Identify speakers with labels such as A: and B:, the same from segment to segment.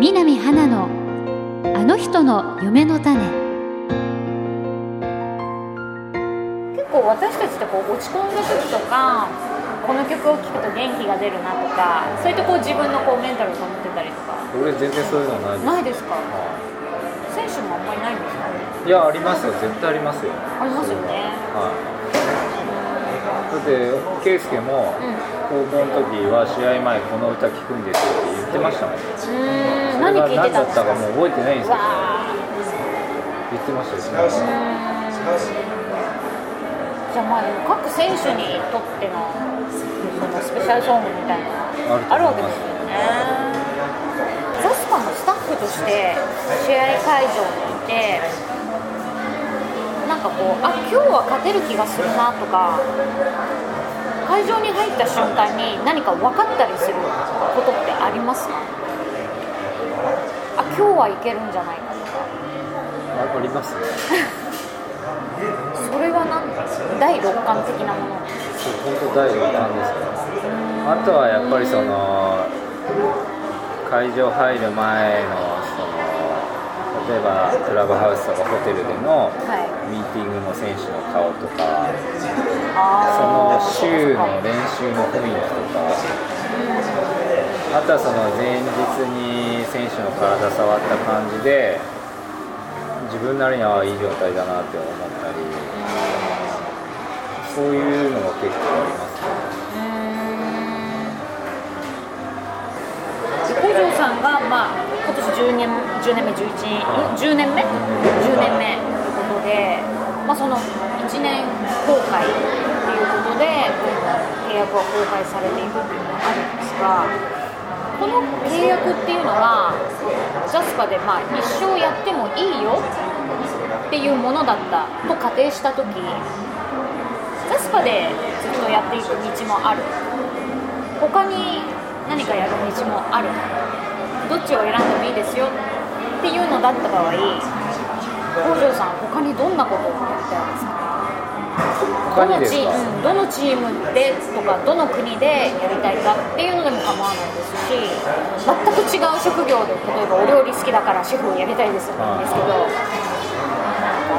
A: 南花のあの人の夢の種。
B: 結構私たちってこう落ち込んだ時とかこの曲を聴くと元気が出るなとかそういったこう自分のこうメンタルを保ってたりとか。
C: 俺全然そういうのないです。
B: ないですか？
C: は
B: 選手もあんまりないんですか？
C: いいやありますよ。絶対ありますよ。
B: ありますよね。
C: はい。だって圭佑も
B: うん。
C: 高校の時は試合前この歌聴くんですよって言ってましたもん。
B: うーん。
C: それ
B: 何
C: が何
B: 聴いてたんですか
C: もう覚えてないんですけど。
B: わ
C: 言ってましたよ。
B: じゃあまあ各選手にとってのそのスペシャルソングみたいなのがあるわけですよね。ザスパのスタッフとして試合会場にいてなんかこうあ今日は勝てる気がするなとか会場に入った瞬間に何か分かったりすることってありますか？あ今日はいけるんじゃないかとか。
C: あありますね。
B: それは何第六感的なもの。
C: そう本当第六感ですね。あとはやっぱりその会場入る前のその例えばクラブハウスとかホテルでの
B: はい。
C: ミーティングの選手の顔とかそ
B: あー。
C: の週の練習の雰囲気とかあとはその前日に選手の体触った感じで自分なりにはいい状態だなって思ったりそういうのが結構ありますね。
B: で五条さんが、まあ、今年10年 ,10 年目11、
C: はい
B: 10年目 ?10 年目ということで、まあ、その1年公開っていうことで契約は公開されていくっていうのがあるんですがこの契約っていうのはジャスパでまあ一生やってもいいよっていうものだったと仮定した時ジャスパでずっとやっていく道もある。他に何かやる道もある。どっちを選んでもいいですよっていうのだった場合北条さん他にどんなことをやりたいですか？どのチームどのチームでとかどの国でやりたいかっていうのでも構わないですし全く違う職業で例えばお料理好きだからシェフをやりたいですですけど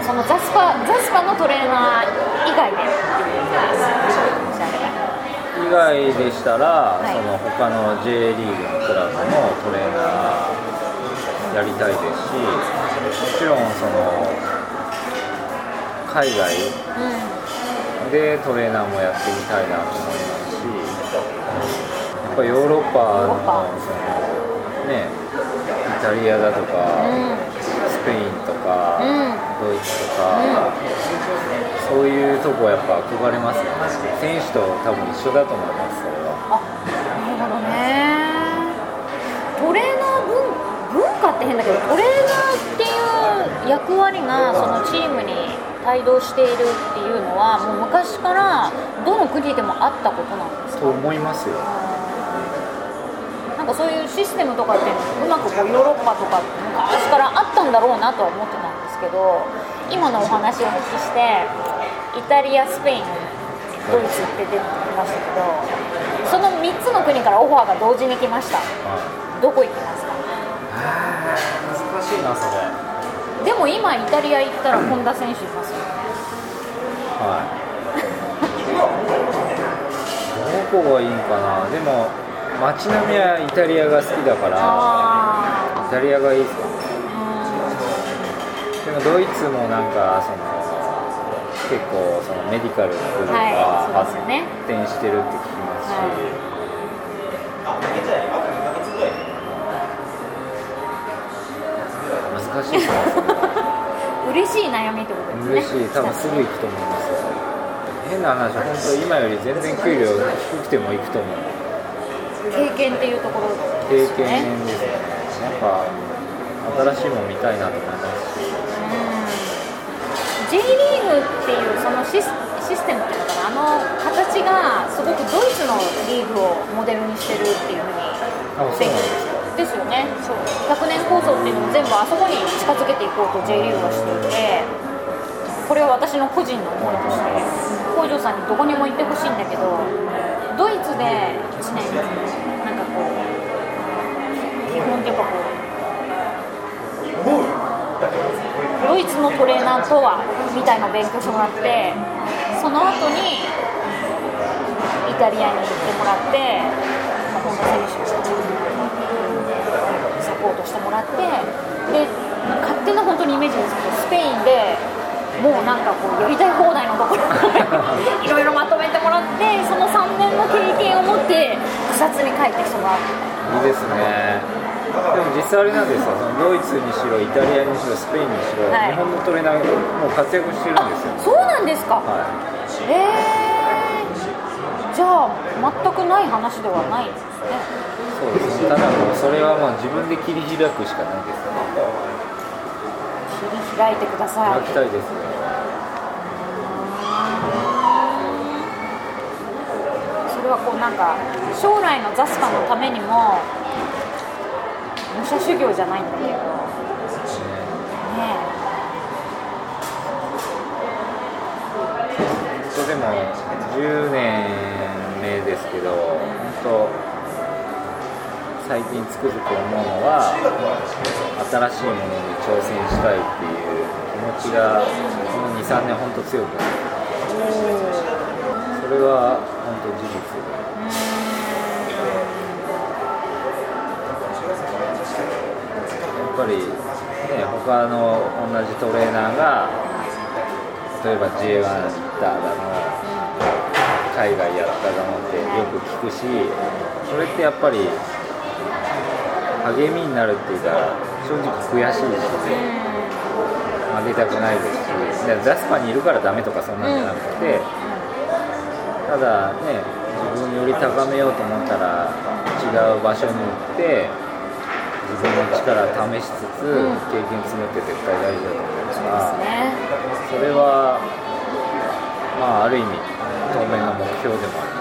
B: そのザスパザスパのトレーナー以外で
C: 以外でしたら、
B: はい
C: その他の J リーグのクラブのトレーナーやりたいですしもちろんその海外。
B: うん。
C: でトレーナーもやってみたいなと思いますしやっぱヨーロッパのそのねイタリアだとか、スペインとか、
B: うん。
C: ドイツとか、そういうとこやっぱ憧れますよね。選手と多分一緒だと思いますそれは。
B: あなるほどね。トレーナー文文化って変だけどトレーナーっていう役割がそのチームに帯同しているっていうのはもう昔からどの国でもあったことなんですか？
C: と思いますよ。
B: なんかそういうシステムとかっていうまくこうヨーロッパとか昔からあったんだろうなとは思ってたんですけど今のお話をお聞きしてイタリアスペインドイツって出てきましたけどその3つの国からオファーが同時に来ました
C: はい
B: どこ行きますか？
C: 難しいなそれ。
B: でも今イタリア行ったら本田選手いますよ。ね
C: はい。どこがいいんかな？でも街並みはイタリアが好きだから
B: あ
C: イタリアがいいですか？でもドイツもなんかその結構そのメディカルの部分が
B: はい
C: 発展してるって聞きますし、難し
B: 悩みってことですね
C: 嬉しい、多分すぐ行くと思いますよ。変な話、本当今より全然給料低くても行くと思う。
B: 経験っていうところ
C: 経
B: ですね
C: 験ですよね。なんか新しいもの見たいなと思いますし。
B: J リーグっていうそのシスシステムっていうのかなあの形がすごくドイツのリーグをモデルにしてるっていうふうに
C: あ、そうなんです
B: よね。そう。100年構想っていうのも全部あそこに近づけていこうと J リーグはしていてこれは私の個人の思いとして北条さんにどこにも行ってほしいんだけどドイツで1年なんかこう基本っていうかこうドイツのトレーナーとはみたいな勉強してもらってその後にイタリアに行ってもらって本田選手で勝手な本当にイメージですけどスペインでもうなんかこうやりたい放題のところ いろいろまとめてもらってその3年の経験を持って草津に帰ってきてもらう
C: いいですね。でも実際あれなんですよ。ドイツにしろイタリアにしろスペインにしろ、
B: はい。
C: 日本のトレーナーがもう活躍してるんですよ。
B: そうなんですか、
C: は
B: えー、じゃあ全くない話ではないですね。
C: いそうですね。ただもうそれはもう自分で切り開くしかないですね。
B: 切り開いてください。
C: 開きたいですね。
B: それはこうなんか将来のザスパのためにも武者修行じゃないんだけど。ね
C: それでも10年目ですけど本当最近つくづく思うのは新しいものに挑戦したいっていう気持ちがこの23年本当強くなってそれは本当事実でやっぱりね他の同じトレーナーが例えば J1 行っただの海外やっただのってよく聞くしそれってやっぱり励みになるっていうか正直悔しいし負けたくないですしでザスパにいるからダメとかそんなんじゃなくて、ただね自分より高めようと思ったら違う場所に行って自分の力を試しつつ、
B: うん
C: 経験積むって絶対大事だと思うから
B: ですね。
C: それはまあある意味当面の目標でもありますね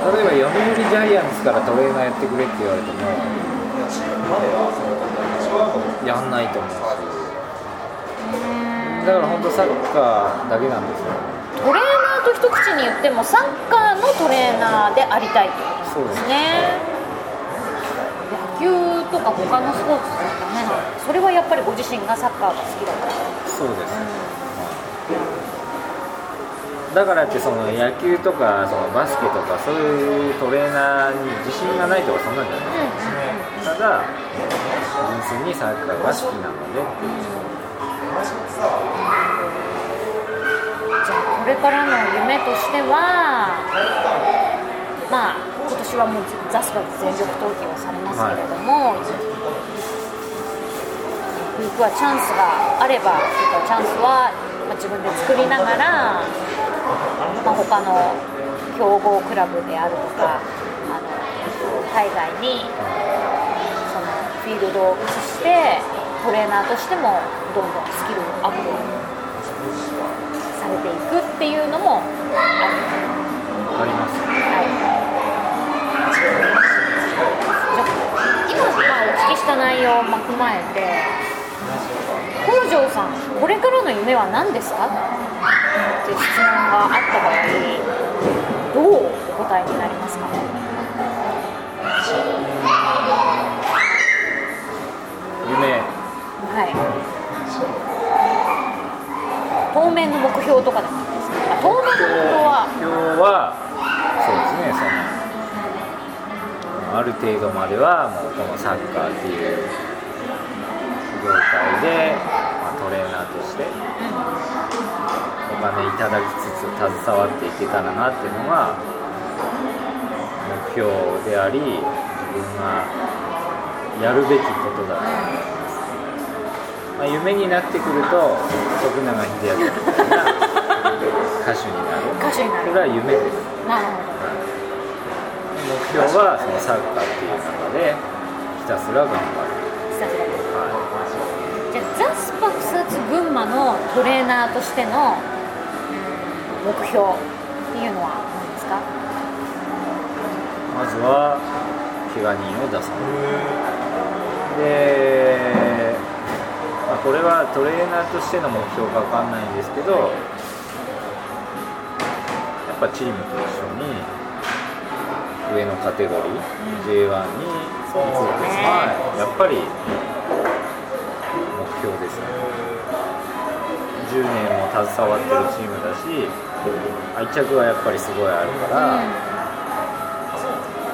C: 例えば読売ジャイアンツからトレーナーやってくれって言われてもやんないと思うし。だから本当サッカーだけなんですよ。
B: トレーナーと一口に言ってもサッカーのトレーナーでありたいってこと
C: そうです。
B: ね野球とか他のスポーツじゃダメなのそれはやっぱりご自身がサッカーが好きだから。
C: そうです、だからってその野球とかそのバスケとかそういうトレーナーに自信がないとかそんなんじゃないただ純粋にサッカーが好きなのでっていう
B: じゃあこれからの夢としてはまあ今年はもうザスパで全力投球をされますけれども、ゆくはチャンスがあればゆくはチャンスはまあ自分で作りながら、まあ、他の強豪クラブであるとかあの海外にそのフィールドを移してトレーナーとしてもどんどんスキルアップされていくっていうのもあ
C: ります。
B: はい。じゃあ今、まあ、お聞きした内容を踏まえて北条さんこれからの夢は何ですか？って質問があった場合どうお答えになりますか？
C: 夢。
B: はい。当面の目標とかでもいいですか？あ当面の目標は？
C: 今日はそうですねそのある程度まではもうこのサッカーっていう業界で、まあ、トレーナーとしてお金いただきつつ携わっていけたらなっていうのが目標であり自分がやるべきことだと。思います、まあ、夢になってくると徳永英明みたいな歌手になる。
B: 歌手になる。
C: これは夢です。
B: なるほ
C: 目標はそのサッカーっていう中でひたすら頑張る、
B: どスタジオ
C: は
B: じゃあザスパ草津群馬のトレーナーとしての目標っていうのは何ですか？
C: い、まずは怪我人を出さないで、まあ、これはトレーナーとしての目標か分かんないんですけどやっぱチームと一緒に上のカテゴリー、J1 に行くっていうのはやっぱり標ですね10年も携わってるチームだし愛着がやっぱりすごいあるから、うん、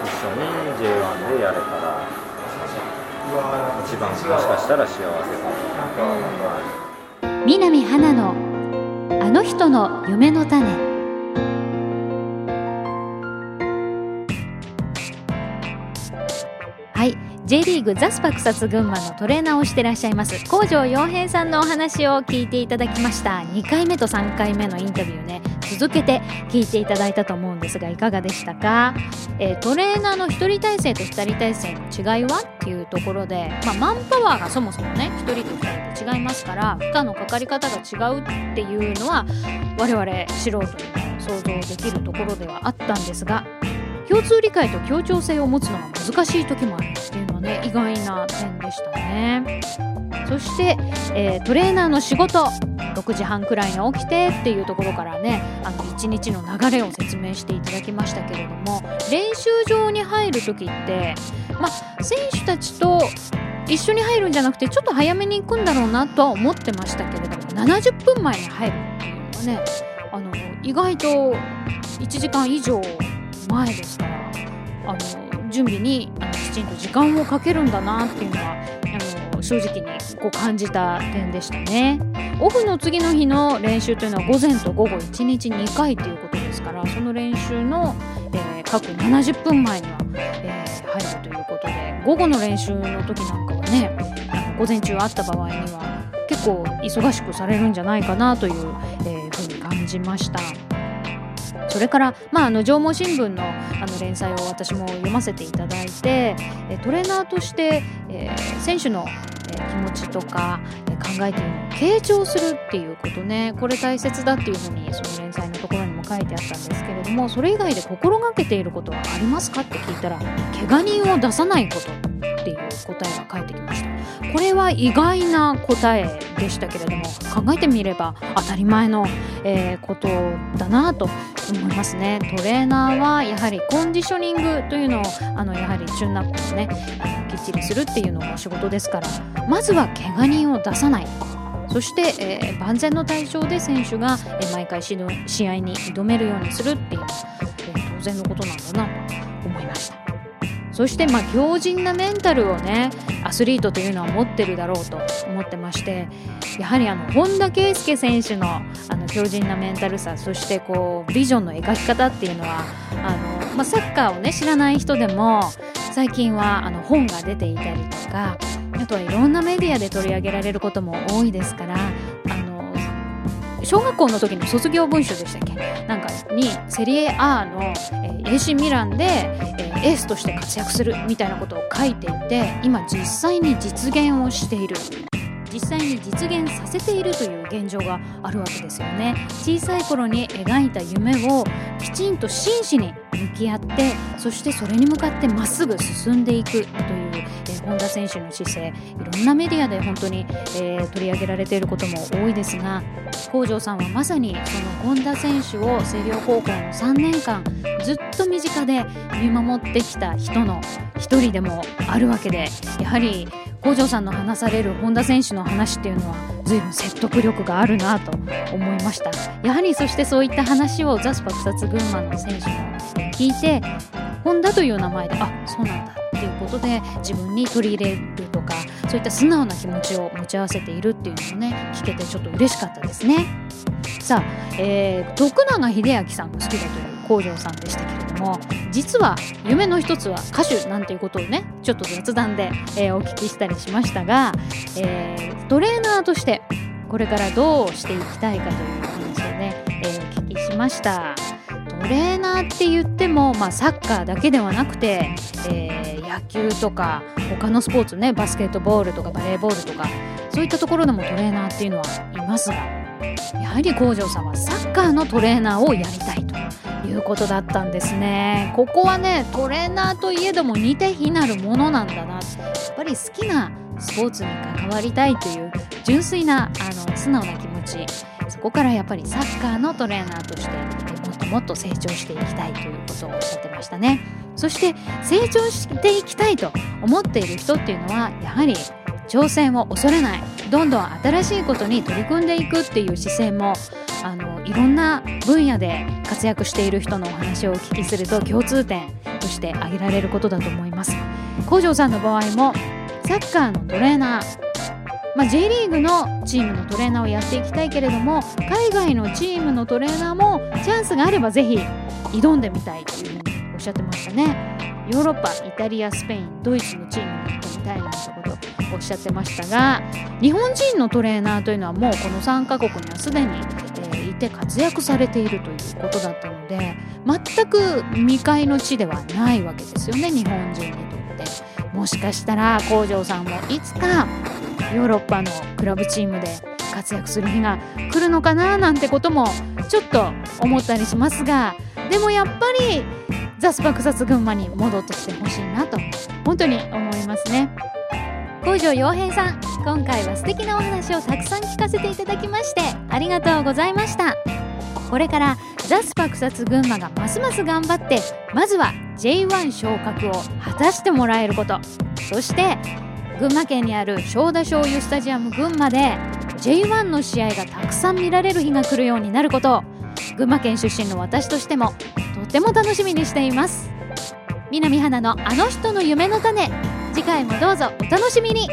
C: 一緒に J1 でやれたら一番もしかしたら幸せか
A: も、南花のあの人の夢の種。はい。J リーグザスパ草津群馬のトレーナーをしてらっしゃいます。工場洋平さんのお話を聞いていただきました。2回目と3回目のインタビューね。続けて聞いていただいたと思うんですがいかがでしたか、えー、トレーナーの1人体制と2人体制の違いは？っていうところで、まあ、マンパワーがそもそもね1人と2人と違いますから負荷のかかり方が違うっていうのは我々素人にも想像できるところではあったんですが共通理解と協調性を持つのが難しい時もあるっていうのはね意外な点でしたね。そして、えー、トレーナーの仕事。6時半くらいに起きてっていうところからねあの1日の流れを説明していただきましたけれども。練習場に入る時ってまあ選手たちと一緒に入るんじゃなくてちょっと早めに行くんだろうなとは思ってましたけれども70分前に入るっていうのはねあの意外と1時間以上前ですからあの準備にきちんと時間をかけるんだなっていうのはあの正直にこう感じた点でしたね。オフの次の日の練習というのは午前と午後1日2回ということですからその練習の、えー、各70分前には、えー、入るということで午後の練習の時なんかはね午前中あった場合には結構忙しくされるんじゃないかなという、えー、ふうに感じました。それから、まあ、あの縄文新聞のあの連載を私も読ませていただいてトレーナーとして、えー、選手の気持ちとか考えているのを傾聴するっていうことねこれ大切だっていうふうにその連載のところにも書いてあったんですけれどもそれ以外で心がけていることはありますかって聞いたら怪我人を出さないことっていう答えが返ってきました。これは意外な答えでしたけれども考えてみれば当たり前の、えー、ことだなと思いますねトレーナーはやはりコンディショニングというのをあのやはりチューンナップをねきっちりするっていうのが仕事ですからまずは怪我人を出さないそして、えー、万全の対象で選手が、えー、毎回試合に挑めるようにするっていうのは、えー、当然のことなんだなと。そしてまあ強靭なメンタルをねアスリートというのは持ってるだろうと思ってましてやはりあの本田圭佑選手のあの強靭なメンタルさそしてこうビジョンの描き方っていうのはあの、まあ、サッカーをね知らない人でも最近はあの本が出ていたりとかあとはいろんなメディアで取り上げられることも多いですから小学校の時の卒業文集でしたっけ？なんかにセリエ A の、えー、AC ミランで、えー、エースとして活躍するみたいなことを書いていて今実際に実現をしている。実際に実現させているという現状があるわけですよね。小さい頃に描いた夢をきちんと真摯に向き合ってそしてそれに向かってまっすぐ進んでいくという、本田選手の姿勢。いろんなメディアで本当に、えー、取り上げられていることも多いですが北条さんはまさにその本田選手を星稜高校の3年間ずっと身近で見守ってきた人の一人でもあるわけでやはり北条さんの話される本田選手の話っていうのは随分説得力があるなと思いました。やはりそしてそういった話をザスパ草津群馬の選手も聞いて本田という名前であそうなんだっていうことで自分に取り入れるとかそういった素直な気持ちを持ち合わせているっていうのもね聞けてちょっと嬉しかったですね。さあ、えー、徳永英明さんも好きだという。北条さんでしたけれども実は夢の一つは歌手なんていうことをねちょっと雑談で、えー、お聞きしたりしましたが、えー、トレーナーとしてこれからどうしていきたいかという話をね、えー、お聞きしました。トレーナーって言っても、まあ、サッカーだけではなくて、えー、野球とか他のスポーツねバスケットボールとかバレーボールとかそういったところでもトレーナーっていうのはいますがやはり工場さんはサッカーのトレーナーをやりたいということだったんですね。ここはねトレーナーといえども似て非なるものなんだな。やっぱり好きなスポーツに関わりたいという純粋なあの素直な気持ち。そこからやっぱりサッカーのトレーナーとしてもっともっと成長していきたいということをおっしゃってましたね。そして成長していきたいと思っている人っていうのはやはり挑戦を恐れない。どんどん新しいことに取り組んでいくっていう姿勢もあのいろんな分野で活躍している人のお話をお聞きすると共通点として挙げられることだと思います。工場さんの場合もサッカーのトレーナー。まあ、J リーグのチームのトレーナーをやっていきたいけれども海外のチームのトレーナーもチャンスがあればぜひ挑んでみたいというふうにおっしゃってましたね。ヨーロッパイタリアスペインドイツのチームに行ってみたいなんてこと。おっしゃってましたが日本人のトレーナーというのはもうこの3カ国にはすでに、え、いて活躍されているということだったので全く未開の地ではないわけですよね日本人にとって。もしかしたら工場さんもいつかヨーロッパのクラブチームで活躍する日が来るのかななんてこともちょっと思ったりしますがでもやっぱりザスパ草津群馬に戻ってきてほしいなと本当に思いますね。工場洋平さん今回は素敵なお話をたくさん聞かせていただきましてありがとうございました。これからザスパ草津群馬がますます頑張ってまずは J1 昇格を果たしてもらえること。そして群馬県にある正田醤油スタジアム群馬で J1 の試合がたくさん見られる日が来るようになること。を群馬県出身の私としてもとても楽しみにしています。南花のあの人の夢の種。次回もどうぞお楽しみに。